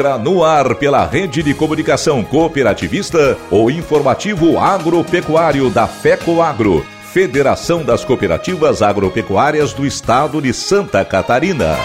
No ar pela rede de comunicação cooperativista o informativo agropecuário da FECO Agro, Federação das Cooperativas Agropecuárias do Estado de Santa Catarina.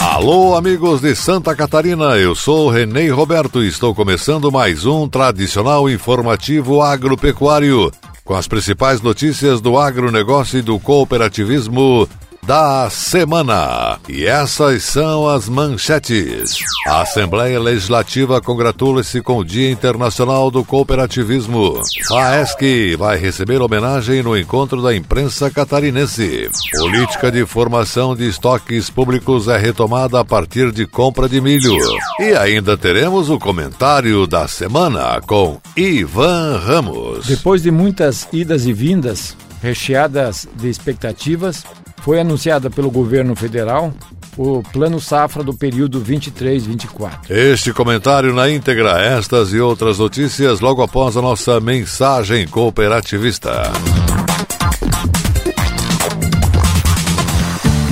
Alô, amigos de Santa Catarina, eu sou Renê Roberto e estou começando mais um tradicional informativo agropecuário com as principais notícias do agronegócio e do cooperativismo da semana. E essas são as manchetes. A Assembleia Legislativa congratula-se com o Dia Internacional do Cooperativismo. A ESC vai receber homenagem no encontro da imprensa catarinense. Política de formação de estoques públicos é retomada a partir de compra de milho. E ainda teremos o comentário da semana com Ivan Ramos. Depois de muitas idas e vindas, recheadas de expectativas, foi anunciada pelo governo federal o Plano Safra do período 23-24. Este comentário na íntegra, estas e outras notícias logo após a nossa mensagem cooperativista.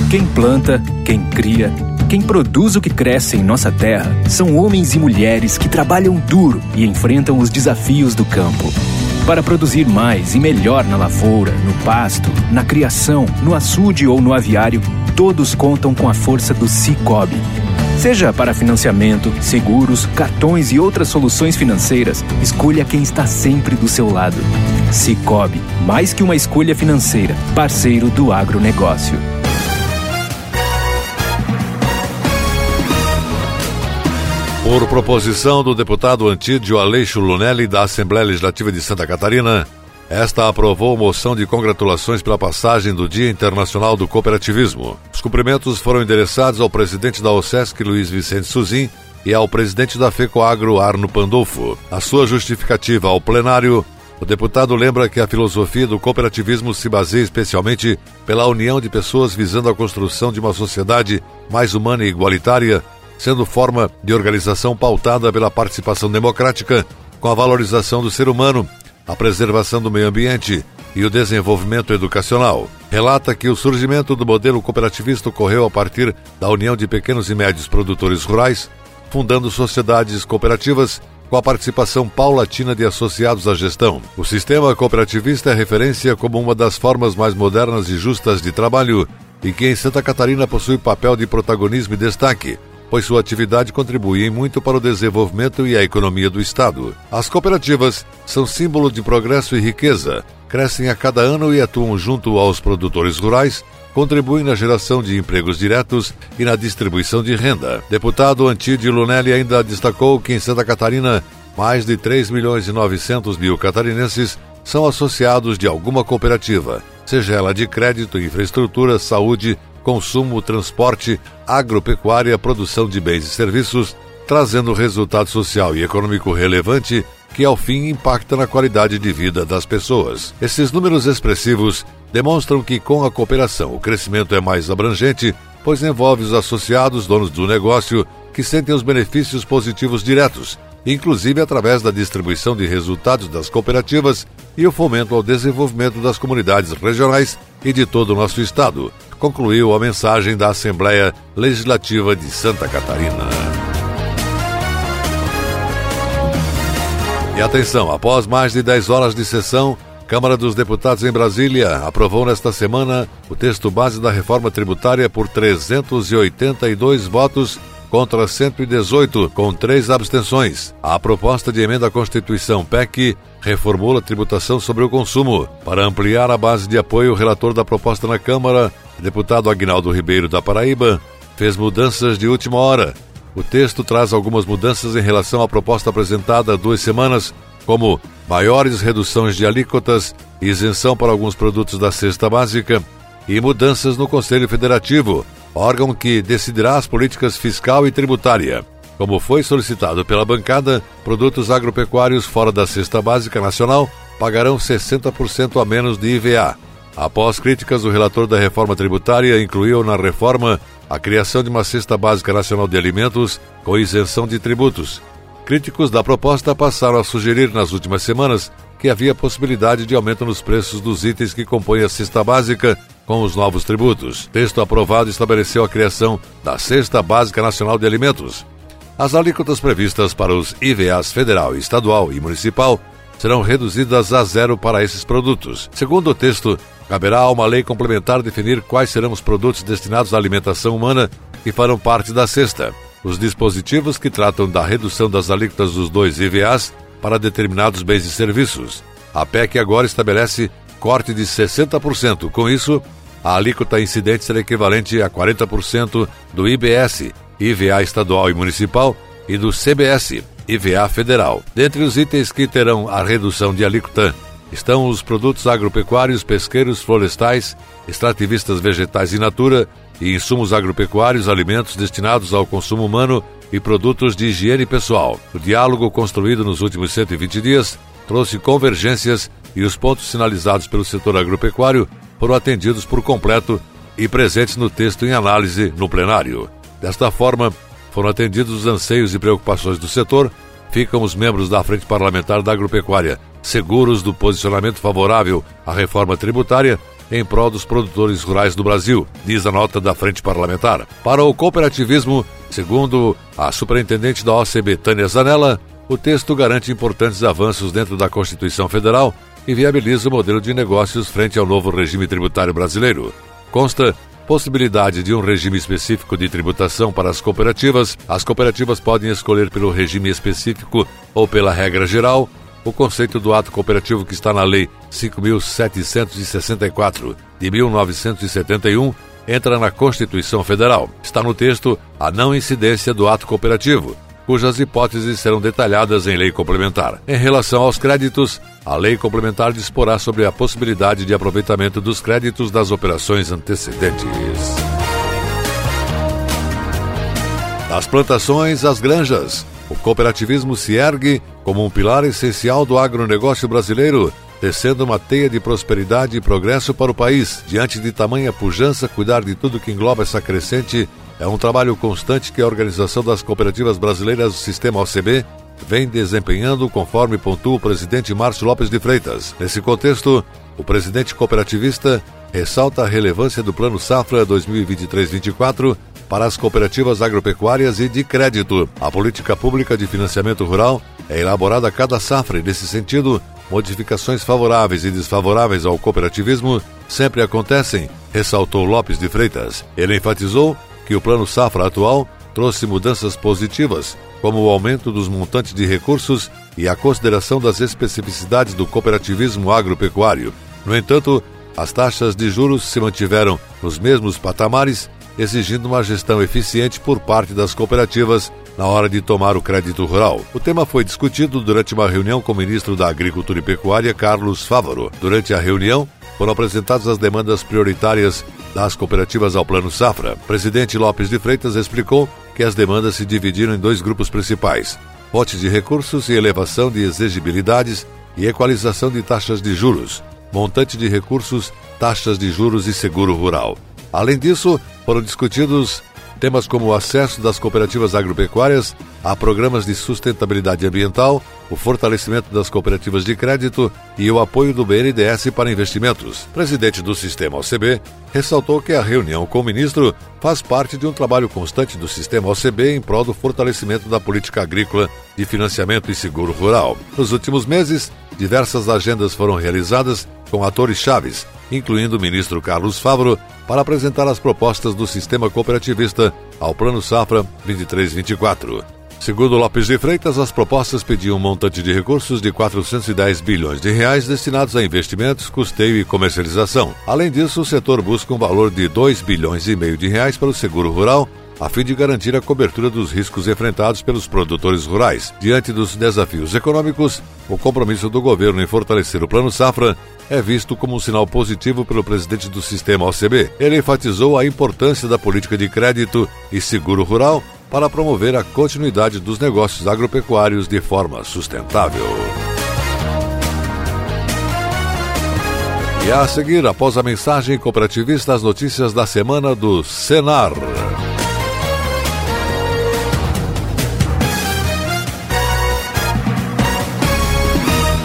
Quem planta, quem cria, quem produz o que cresce em nossa terra são homens e mulheres que trabalham duro e enfrentam os desafios do campo para produzir mais e melhor na lavoura, no pasto, na criação, no açude ou no aviário, todos contam com a força do Cicobi. Seja para financiamento, seguros, cartões e outras soluções financeiras, escolha quem está sempre do seu lado. Cicobi, mais que uma escolha financeira, parceiro do agronegócio. Por proposição do deputado Antídio Aleixo Lunelli, da Assembleia Legislativa de Santa Catarina, esta aprovou moção de congratulações pela passagem do Dia Internacional do Cooperativismo. Os cumprimentos foram endereçados ao presidente da OSESC, Luiz Vicente Suzin, e ao presidente da FECOAGRO, Arno Pandolfo. A sua justificativa ao plenário, o deputado lembra que a filosofia do cooperativismo se baseia especialmente pela união de pessoas visando a construção de uma sociedade mais humana e igualitária, sendo forma de organização pautada pela participação democrática, com a valorização do ser humano, a preservação do meio ambiente e o desenvolvimento educacional. Relata que o surgimento do modelo cooperativista ocorreu a partir da união de pequenos e médios produtores rurais, fundando sociedades cooperativas com a participação paulatina de associados à gestão. O sistema cooperativista é referência como uma das formas mais modernas e justas de trabalho e que em Santa Catarina possui papel de protagonismo e destaque, pois sua atividade contribui muito para o desenvolvimento e a economia do Estado. As cooperativas são símbolo de progresso e riqueza, crescem a cada ano e atuam junto aos produtores rurais, contribuem na geração de empregos diretos e na distribuição de renda. Deputado Antídio Lunelli ainda destacou que em Santa Catarina, mais de 3 milhões e 900 mil catarinenses são associados de alguma cooperativa, seja ela de crédito, infraestrutura, saúde, consumo, transporte, agropecuária, produção de bens e serviços, trazendo resultado social e econômico relevante que, ao fim, impacta na qualidade de vida das pessoas. Esses números expressivos demonstram que, com a cooperação, o crescimento é mais abrangente, pois envolve os associados, donos do negócio, que sentem os benefícios positivos diretos, inclusive através da distribuição de resultados das cooperativas e o fomento ao desenvolvimento das comunidades regionais e de todo o nosso estado, concluiu a mensagem da Assembleia Legislativa de Santa Catarina. E atenção, após mais de 10 horas de sessão, Câmara dos Deputados em Brasília aprovou nesta semana o texto base da reforma tributária por 382 votos contra 118, com três abstenções. A proposta de emenda à Constituição PEC reformula a tributação sobre o consumo. Para ampliar a base de apoio, o relator da proposta na Câmara, deputado Agnaldo Ribeiro da Paraíba, fez mudanças de última hora. O texto traz algumas mudanças em relação à proposta apresentada há duas semanas, como maiores reduções de alíquotas, isenção para alguns produtos da cesta básica e mudanças no Conselho Federativo, órgão que decidirá as políticas fiscal e tributária. Como foi solicitado pela bancada, produtos agropecuários fora da cesta básica nacional pagarão 60% a menos de IVA. Após críticas, o relator da reforma tributária incluiu na reforma a criação de uma cesta básica nacional de alimentos com isenção de tributos, Críticos da proposta passaram a sugerir nas últimas semanas que havia possibilidade de aumento nos preços dos itens que compõem a cesta básica com os novos tributos. Texto aprovado estabeleceu a criação da Cesta Básica Nacional de Alimentos. As alíquotas previstas para os IVAs federal, estadual e municipal serão reduzidas a zero para esses produtos. Segundo o texto, caberá a uma lei complementar definir quais serão os produtos destinados à alimentação humana que farão parte da cesta os dispositivos que tratam da redução das alíquotas dos dois IVAs para determinados bens e serviços. A PEC agora estabelece corte de 60%. Com isso, a alíquota incidente será equivalente a 40% do IBS, IVA estadual e municipal, e do CBS, IVA federal. Dentre os itens que terão a redução de alíquota estão os produtos agropecuários, pesqueiros, florestais, extrativistas vegetais in natura, e insumos agropecuários, alimentos destinados ao consumo humano e produtos de higiene pessoal. O diálogo construído nos últimos 120 dias trouxe convergências e os pontos sinalizados pelo setor agropecuário foram atendidos por completo e presentes no texto em análise no plenário. Desta forma, foram atendidos os anseios e preocupações do setor, ficam os membros da Frente Parlamentar da Agropecuária seguros do posicionamento favorável à reforma tributária em prol dos produtores rurais do Brasil, diz a nota da Frente Parlamentar. Para o cooperativismo, segundo a superintendente da OCB, Tânia Zanella, o texto garante importantes avanços dentro da Constituição Federal e viabiliza o modelo de negócios frente ao novo regime tributário brasileiro. Consta possibilidade de um regime específico de tributação para as cooperativas. As cooperativas podem escolher pelo regime específico ou pela regra geral, o conceito do ato cooperativo que está na Lei 5.764 de 1971 entra na Constituição Federal. Está no texto a não incidência do ato cooperativo, cujas hipóteses serão detalhadas em lei complementar. Em relação aos créditos, a lei complementar disporá sobre a possibilidade de aproveitamento dos créditos das operações antecedentes. Das plantações às granjas, o cooperativismo se ergue como um pilar essencial do agronegócio brasileiro, tecendo uma teia de prosperidade e progresso para o país. Diante de tamanha pujança, cuidar de tudo que engloba essa crescente é um trabalho constante que a Organização das Cooperativas Brasileiras do Sistema OCB vem desempenhando, conforme pontua o presidente Márcio Lopes de Freitas. Nesse contexto, o presidente cooperativista ressalta a relevância do Plano Safra 2023-24 para as cooperativas agropecuárias e de crédito. A política pública de financiamento rural é elaborada a cada safra e, nesse sentido, modificações favoráveis e desfavoráveis ao cooperativismo sempre acontecem, ressaltou Lopes de Freitas. Ele enfatizou que o Plano Safra atual trouxe mudanças positivas, como o aumento dos montantes de recursos e a consideração das especificidades do cooperativismo agropecuário. No entanto, as taxas de juros se mantiveram nos mesmos patamares exigindo uma gestão eficiente por parte das cooperativas na hora de tomar o crédito rural. O tema foi discutido durante uma reunião com o ministro da Agricultura e Pecuária, Carlos Fávaro. Durante a reunião, foram apresentadas as demandas prioritárias das cooperativas ao Plano Safra. O presidente Lopes de Freitas explicou que as demandas se dividiram em dois grupos principais: potes de recursos e elevação de exigibilidades e equalização de taxas de juros, montante de recursos, taxas de juros e seguro rural. Além disso, foram discutidos temas como o acesso das cooperativas agropecuárias a programas de sustentabilidade ambiental, o fortalecimento das cooperativas de crédito e o apoio do BNDES para investimentos. O presidente do sistema OCB ressaltou que a reunião com o ministro faz parte de um trabalho constante do sistema OCB em prol do fortalecimento da política agrícola de financiamento e seguro rural. Nos últimos meses, diversas agendas foram realizadas com atores chaves, incluindo o ministro Carlos Favro, para apresentar as propostas do sistema cooperativista ao Plano Safra 23-24. Segundo Lopes de Freitas, as propostas pediam um montante de recursos de 410 bilhões de reais destinados a investimentos, custeio e comercialização. Além disso, o setor busca um valor de 2 bilhões e meio de reais para o seguro rural, a fim de garantir a cobertura dos riscos enfrentados pelos produtores rurais. Diante dos desafios econômicos, o compromisso do governo em fortalecer o Plano Safra é visto como um sinal positivo pelo presidente do sistema OCB. Ele enfatizou a importância da política de crédito e seguro rural para promover a continuidade dos negócios agropecuários de forma sustentável. E a seguir, após a mensagem cooperativista, as notícias da semana do Senar.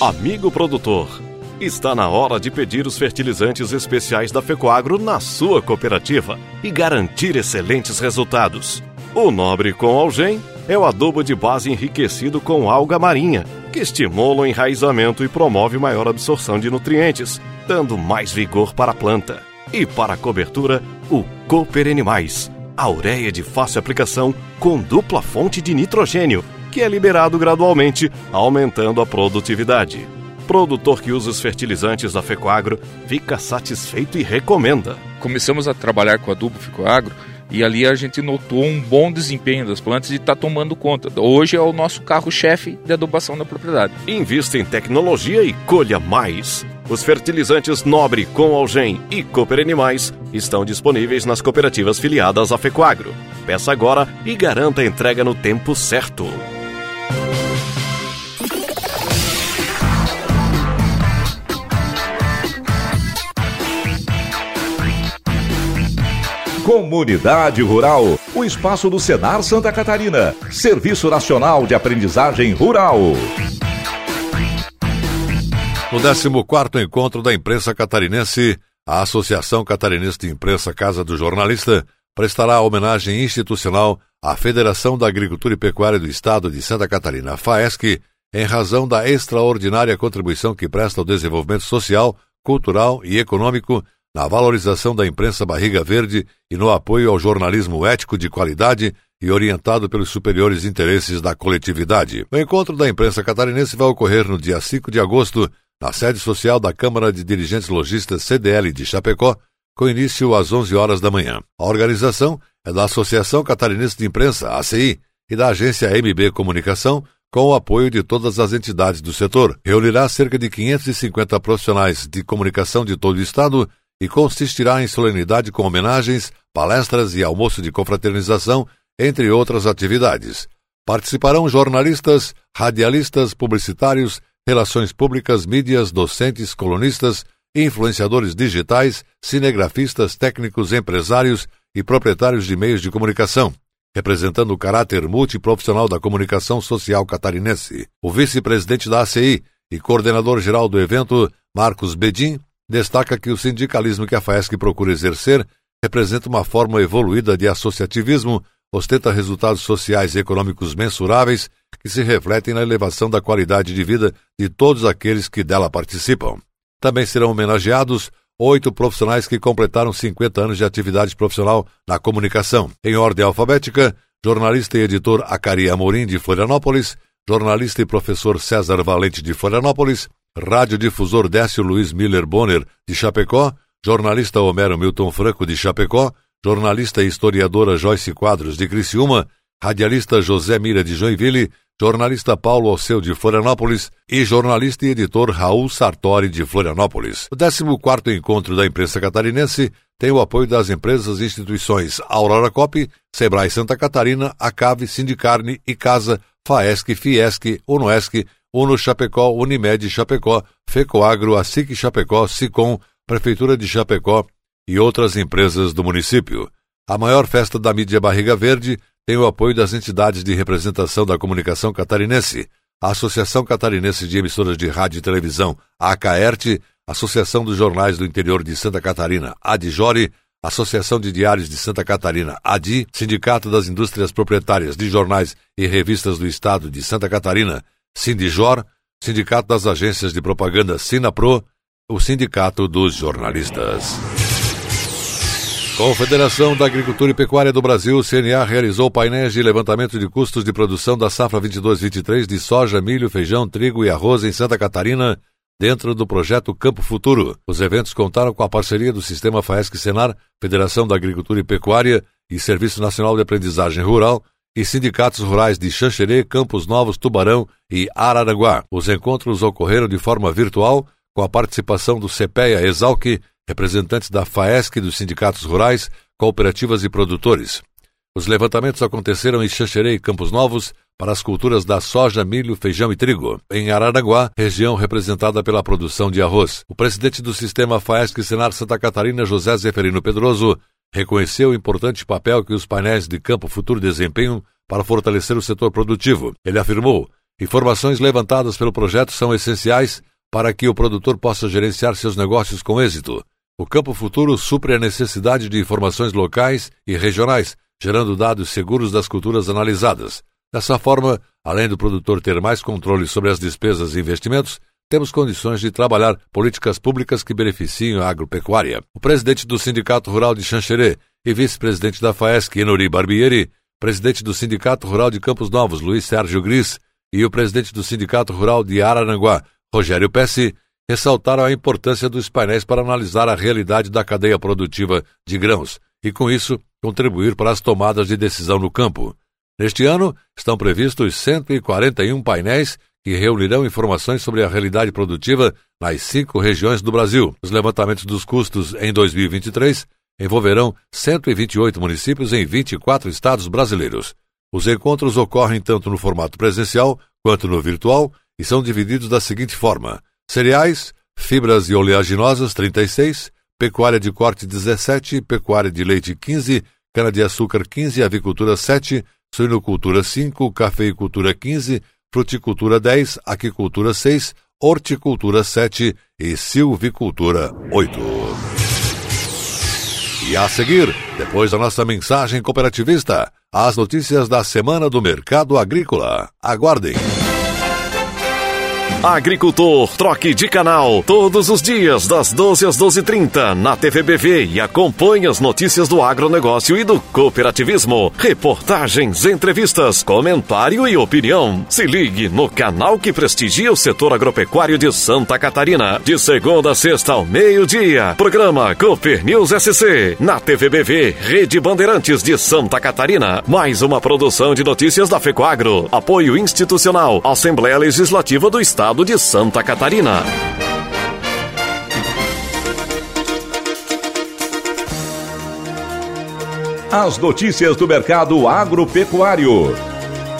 Amigo produtor, está na hora de pedir os fertilizantes especiais da Fecoagro na sua cooperativa e garantir excelentes resultados. O Nobre com Algem é o adubo de base enriquecido com alga marinha, que estimula o enraizamento e promove maior absorção de nutrientes, dando mais vigor para a planta. E para a cobertura, o Cooper Animais, a ureia de fácil aplicação com dupla fonte de nitrogênio que é liberado gradualmente, aumentando a produtividade. Produtor que usa os fertilizantes da Fecoagro fica satisfeito e recomenda. Começamos a trabalhar com adubo Fecoagro e ali a gente notou um bom desempenho das plantas e está tomando conta. Hoje é o nosso carro-chefe de adubação da propriedade. Invista em tecnologia e colha mais. Os fertilizantes Nobre, com Algem e Cooper Animais estão disponíveis nas cooperativas filiadas à Fecoagro. Peça agora e garanta a entrega no tempo certo. Comunidade Rural, o espaço do Senar Santa Catarina, Serviço Nacional de Aprendizagem Rural. No 14 encontro da imprensa catarinense, a Associação Catarinense de Imprensa Casa do Jornalista prestará homenagem institucional à Federação da Agricultura e Pecuária do Estado de Santa Catarina, FAESC, em razão da extraordinária contribuição que presta ao desenvolvimento social, cultural e econômico na valorização da imprensa barriga verde e no apoio ao jornalismo ético de qualidade e orientado pelos superiores interesses da coletividade. O encontro da imprensa catarinense vai ocorrer no dia 5 de agosto, na sede social da Câmara de Dirigentes Logistas CDL de Chapecó, com início às 11 horas da manhã. A organização é da Associação Catarinense de Imprensa, ACI, e da agência MB Comunicação, com o apoio de todas as entidades do setor. Reunirá cerca de 550 profissionais de comunicação de todo o estado e consistirá em solenidade com homenagens, palestras e almoço de confraternização, entre outras atividades. Participarão jornalistas, radialistas, publicitários, relações públicas, mídias, docentes, colunistas, influenciadores digitais, cinegrafistas, técnicos, empresários e proprietários de meios de comunicação, representando o caráter multiprofissional da comunicação social catarinense. O vice-presidente da ACI e coordenador geral do evento, Marcos Bedin, destaca que o sindicalismo que a FAESC procura exercer representa uma forma evoluída de associativismo, ostenta resultados sociais e econômicos mensuráveis que se refletem na elevação da qualidade de vida de todos aqueles que dela participam. Também serão homenageados oito profissionais que completaram 50 anos de atividade profissional na comunicação. Em ordem alfabética, jornalista e editor Acari Amorim, de Florianópolis, jornalista e professor César Valente, de Florianópolis, radiodifusor Décio Luiz Miller Bonner, de Chapecó, jornalista Homero Milton Franco, de Chapecó, jornalista e historiadora Joyce Quadros, de Criciúma, radialista José Mira de Joinville, jornalista Paulo Alceu de Florianópolis. E jornalista e editor Raul Sartori de Florianópolis. O 14º Encontro da Imprensa Catarinense tem o apoio das empresas e instituições Aurora Cop, Sebrae Santa Catarina, Acave, Sindicarne, Icasa, Faesc, Fiesc, Unoesc, Uno Chapecó, Unimed Chapecó, Fecoagro, Asic Chapecó, Sicom, Prefeitura de Chapecó e outras empresas do município. A maior festa da mídia Barriga Verde tem o apoio das entidades de representação da comunicação catarinense, a Associação Catarinense de Emissoras de Rádio e Televisão, ACAERT, Associação dos Jornais do Interior de Santa Catarina, ADJORE, Associação de Diários de Santa Catarina, ADI, Sindicato das Indústrias Proprietárias de Jornais e Revistas do Estado de Santa Catarina, Sindijor, Sindicato das Agências de Propaganda Sinapro, o Sindicato dos Jornalistas. Confederação da Agricultura e Pecuária do Brasil, CNA, realizou painéis de levantamento de custos de produção da safra 22-23 de soja, milho, feijão, trigo e arroz em Santa Catarina, dentro do projeto Campo Futuro. Os eventos contaram com a parceria do Sistema FAESC Senar, Federação da Agricultura e Pecuária e Serviço Nacional de Aprendizagem Rural e sindicatos rurais de Xanxerê, Campos Novos, Tubarão e Araranguá. Os encontros ocorreram de forma virtual, com a participação do CPEA Exalc, representantes da FAESC dos sindicatos rurais, cooperativas e produtores. Os levantamentos aconteceram em Xanxerê e Campos Novos para as culturas da soja, milho, feijão e trigo. Em Araranguá, região representada pela produção de arroz. O presidente do sistema FAESC Senar Santa Catarina, José Zeferino Pedroso, reconheceu o importante papel que os painéis de campo futuro desempenham para fortalecer o setor produtivo. Ele afirmou: informações levantadas pelo projeto são essenciais para que o produtor possa gerenciar seus negócios com êxito. O Campo Futuro supre a necessidade de informações locais e regionais, gerando dados seguros das culturas analisadas. Dessa forma, além do produtor ter mais controle sobre as despesas e investimentos, temos condições de trabalhar políticas públicas que beneficiem a agropecuária. O presidente do Sindicato Rural de Xanxerê e vice-presidente da FAESC, Enori Barbieri, presidente do Sindicato Rural de Campos Novos, Luiz Sérgio Gris, e o presidente do Sindicato Rural de Araranguá, Rogério Pesce, ressaltaram a importância dos painéis para analisar a realidade da cadeia produtiva de grãos e, com isso, contribuir para as tomadas de decisão no campo. Neste ano, estão previstos 141 painéis que reunirão informações sobre a realidade produtiva nas cinco regiões do Brasil. Os levantamentos dos custos em 2023 envolverão 128 municípios em 24 estados brasileiros. Os encontros ocorrem tanto no formato presencial quanto no virtual e são divididos da seguinte forma: cereais, fibras e oleaginosas 36, pecuária de corte 17, pecuária de leite 15, cana-de-açúcar 15, avicultura 7, suinocultura 5, cafeicultura 15, fruticultura 10, aquicultura 6, horticultura 7 e silvicultura 8. E a seguir, depois da nossa mensagem cooperativista, as notícias da semana do mercado agrícola. Aguardem. Agricultor, troque de canal todos os dias das 12 às 12:30 na TVBV e acompanhe as notícias do agronegócio e do cooperativismo. Reportagens, entrevistas, comentário e opinião. Se ligue no canal que prestigia o setor agropecuário de Santa Catarina, de segunda a sexta ao meio-dia. Programa Cooper News SC na TVBV, Rede Bandeirantes de Santa Catarina. Mais uma produção de notícias da Fecoagro. Apoio institucional, Assembleia Legislativa do Estado estado de Santa Catarina. As notícias do mercado agropecuário.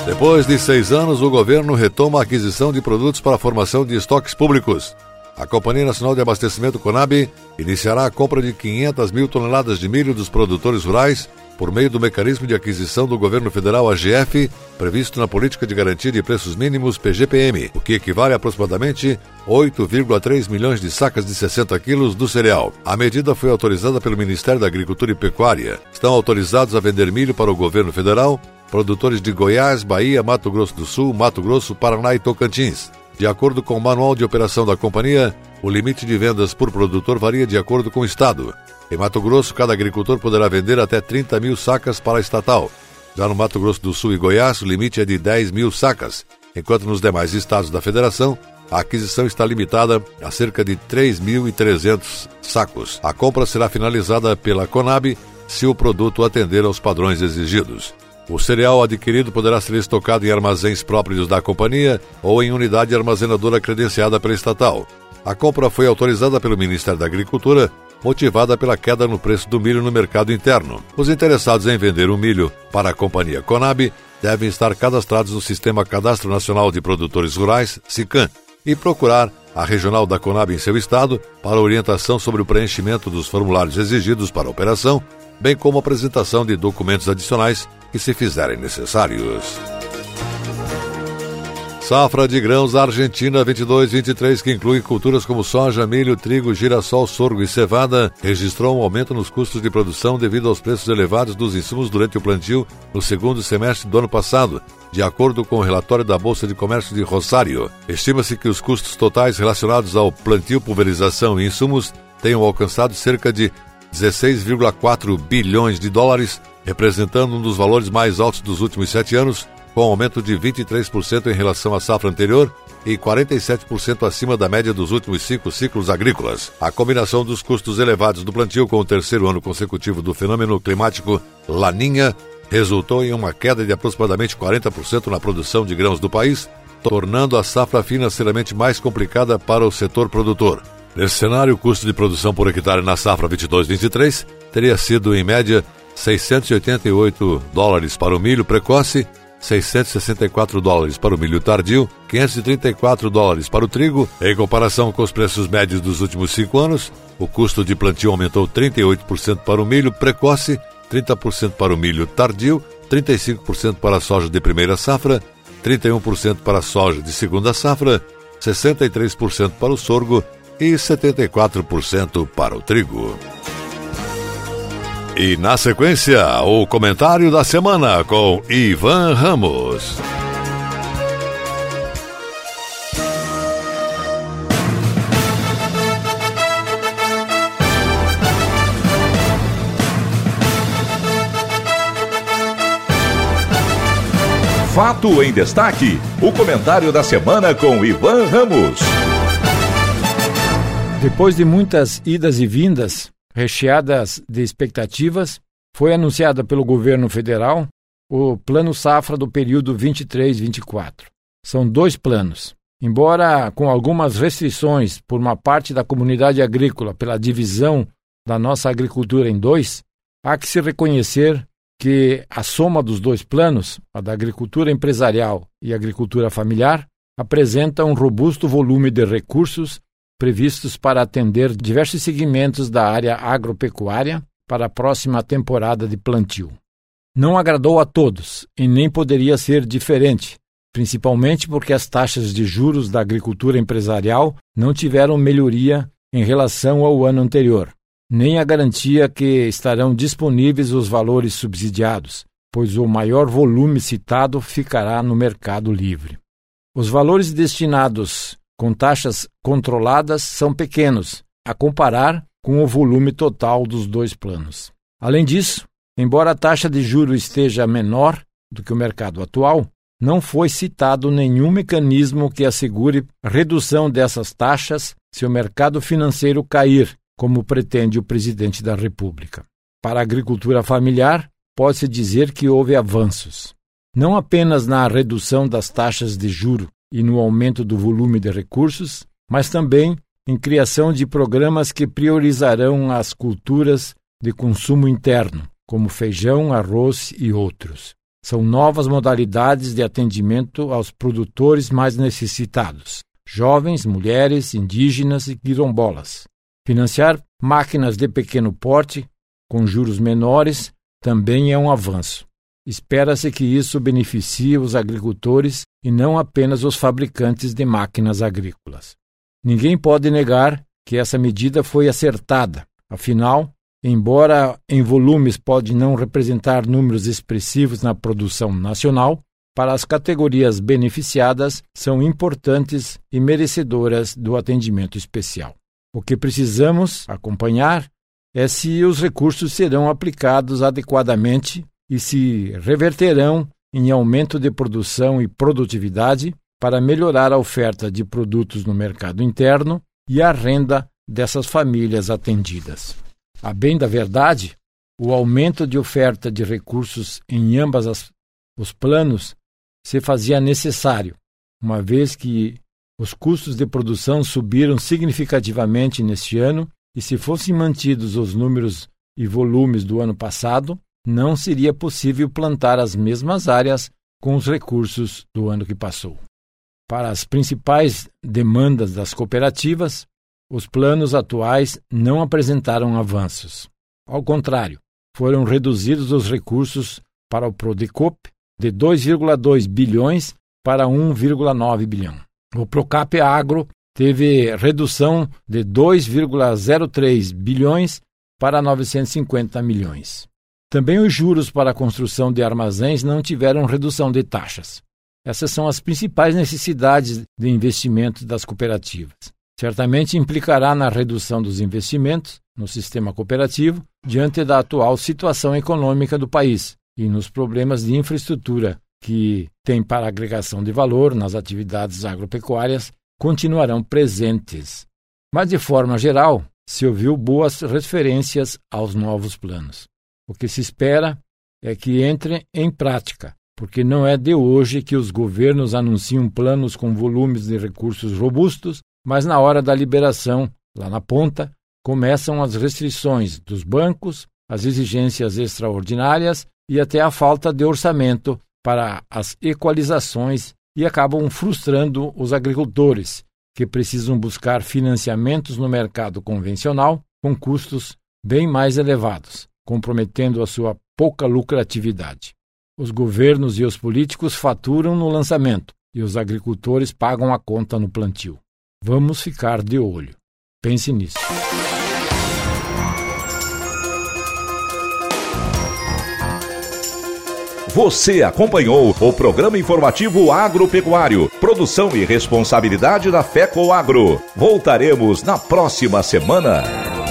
Depois de seis anos, o governo retoma a aquisição de produtos para a formação de estoques públicos. A Companhia Nacional de Abastecimento Conab iniciará a compra de 500 mil toneladas de milho dos produtores rurais por meio do mecanismo de aquisição do governo federal AGF, previsto na Política de Garantia de Preços Mínimos PGPM, o que equivale a aproximadamente 8,3 milhões de sacas de 60 quilos do cereal. A medida foi autorizada pelo Ministério da Agricultura e Pecuária. Estão autorizados a vender milho para o governo federal produtores de Goiás, Bahia, Mato Grosso do Sul, Mato Grosso, Paraná e Tocantins. De acordo com o manual de operação da companhia, o limite de vendas por produtor varia de acordo com o estado. Em Mato Grosso, cada agricultor poderá vender até 30 mil sacas para a estatal. Já no Mato Grosso do Sul e Goiás, o limite é de 10 mil sacas, enquanto nos demais estados da federação, a aquisição está limitada a cerca de 3.300 sacos. A compra será finalizada pela Conab se o produto atender aos padrões exigidos. O cereal adquirido poderá ser estocado em armazéns próprios da companhia ou em unidade armazenadora credenciada pela estatal. A compra foi autorizada pelo Ministério da Agricultura, motivada pela queda no preço do milho no mercado interno. Os interessados em vender o milho para a companhia Conab devem estar cadastrados no Sistema Cadastro Nacional de Produtores Rurais, SICAM, e procurar a regional da Conab em seu estado para orientação sobre o preenchimento dos formulários exigidos para a operação, bem como apresentação de documentos adicionais que se fizerem necessários. Safra de grãos Argentina 22-23, que inclui culturas como soja, milho, trigo, girassol, sorgo e cevada, registrou um aumento nos custos de produção devido aos preços elevados dos insumos durante o plantio no segundo semestre do ano passado, de acordo com o relatório da Bolsa de Comércio de Rosário. Estima-se que os custos totais relacionados ao plantio, pulverização e insumos tenham alcançado cerca de 16,4 bilhões de dólares, representando um dos valores mais altos dos últimos sete anos, com aumento de 23% em relação à safra anterior e 47% acima da média dos últimos cinco ciclos agrícolas. A combinação dos custos elevados do plantio com o terceiro ano consecutivo do fenômeno climático Laninha resultou em uma queda de aproximadamente 40% na produção de grãos do país, tornando a safra financeiramente mais complicada para o setor produtor. Nesse cenário, o custo de produção por hectare na safra 22-23 teria sido, em média, 688 dólares para o milho precoce 664 dólares para o milho tardio, 534 dólares para o trigo. Em comparação com os preços médios dos últimos cinco anos, o custo de plantio aumentou 38% para o milho precoce, 30% para o milho tardio, 35% para a soja de primeira safra, 31% para a soja de segunda safra, 63% para o sorgo e 74% para o trigo. E na sequência, o comentário da semana com Ivan Ramos. Fato em destaque: o comentário da semana com Ivan Ramos. Depois de muitas idas e vindas, recheadas de expectativas, foi anunciada pelo governo federal o Plano Safra do período 23-24. São dois planos. Embora com algumas restrições por uma parte da comunidade agrícola pela divisão da nossa agricultura em dois, há que se reconhecer que a soma dos dois planos, a da agricultura empresarial e agricultura familiar, apresenta um robusto volume de recursos previstos para atender diversos segmentos da área agropecuária para a próxima temporada de plantio. Não agradou a todos e nem poderia ser diferente, principalmente porque as taxas de juros da agricultura empresarial não tiveram melhoria em relação ao ano anterior, nem a garantia que estarão disponíveis os valores subsidiados, pois o maior volume citado ficará no mercado livre. Os valores destinados com taxas controladas são pequenos, a comparar com o volume total dos dois planos. Além disso, embora a taxa de juro esteja menor do que o mercado atual, não foi citado nenhum mecanismo que assegure redução dessas taxas se o mercado financeiro cair, como pretende o presidente da República. Para a agricultura familiar, pode-se dizer que houve avanços, não apenas na redução das taxas de juro e no aumento do volume de recursos, mas também em criação de programas que priorizarão as culturas de consumo interno, como feijão, arroz e outros. São novas modalidades de atendimento aos produtores mais necessitados, jovens, mulheres, indígenas e quilombolas. Financiar máquinas de pequeno porte, com juros menores, também é um avanço. Espera-se que isso beneficie os agricultores e não apenas os fabricantes de máquinas agrícolas. Ninguém pode negar que essa medida foi acertada. Afinal, embora em volumes pode não representar números expressivos na produção nacional, para as categorias beneficiadas são importantes e merecedoras do atendimento especial. O que precisamos acompanhar é se os recursos serão aplicados adequadamente e se reverterão em aumento de produção e produtividade para melhorar a oferta de produtos no mercado interno e a renda dessas famílias atendidas. A bem da verdade, o aumento de oferta de recursos em ambas as, os planos se fazia necessário, uma vez que os custos de produção subiram significativamente neste ano e se fossem mantidos os números e volumes do ano passado, não seria possível plantar as mesmas áreas com os recursos do ano que passou. Para as principais demandas das cooperativas, os planos atuais não apresentaram avanços. Ao contrário, foram reduzidos os recursos para o Prodecop de 2,2 bilhões para 1,9 bilhão. O Procap Agro teve redução de 2,03 bilhões para 950 milhões. Também os juros para a construção de armazéns não tiveram redução de taxas. Essas são as principais necessidades de investimento das cooperativas. Certamente implicará na redução dos investimentos no sistema cooperativo diante da atual situação econômica do país e nos problemas de infraestrutura que tem para agregação de valor nas atividades agropecuárias continuarão presentes. Mas, de forma geral, se ouviu boas referências aos novos planos. O que se espera é que entrem em prática porque não é de hoje que os governos anunciam planos com volumes de recursos robustos, mas na hora da liberação, lá na ponta, começam as restrições dos bancos, as exigências extraordinárias e até a falta de orçamento para as equalizações e acabam frustrando os agricultores, que precisam buscar financiamentos no mercado convencional com custos bem mais elevados, comprometendo a sua pouca lucratividade. Os governos e os políticos faturam no lançamento e os agricultores pagam a conta no plantio. Vamos ficar de olho. Pense nisso. Você acompanhou o programa informativo agropecuário, produção e responsabilidade da FECO Agro. Voltaremos na próxima semana.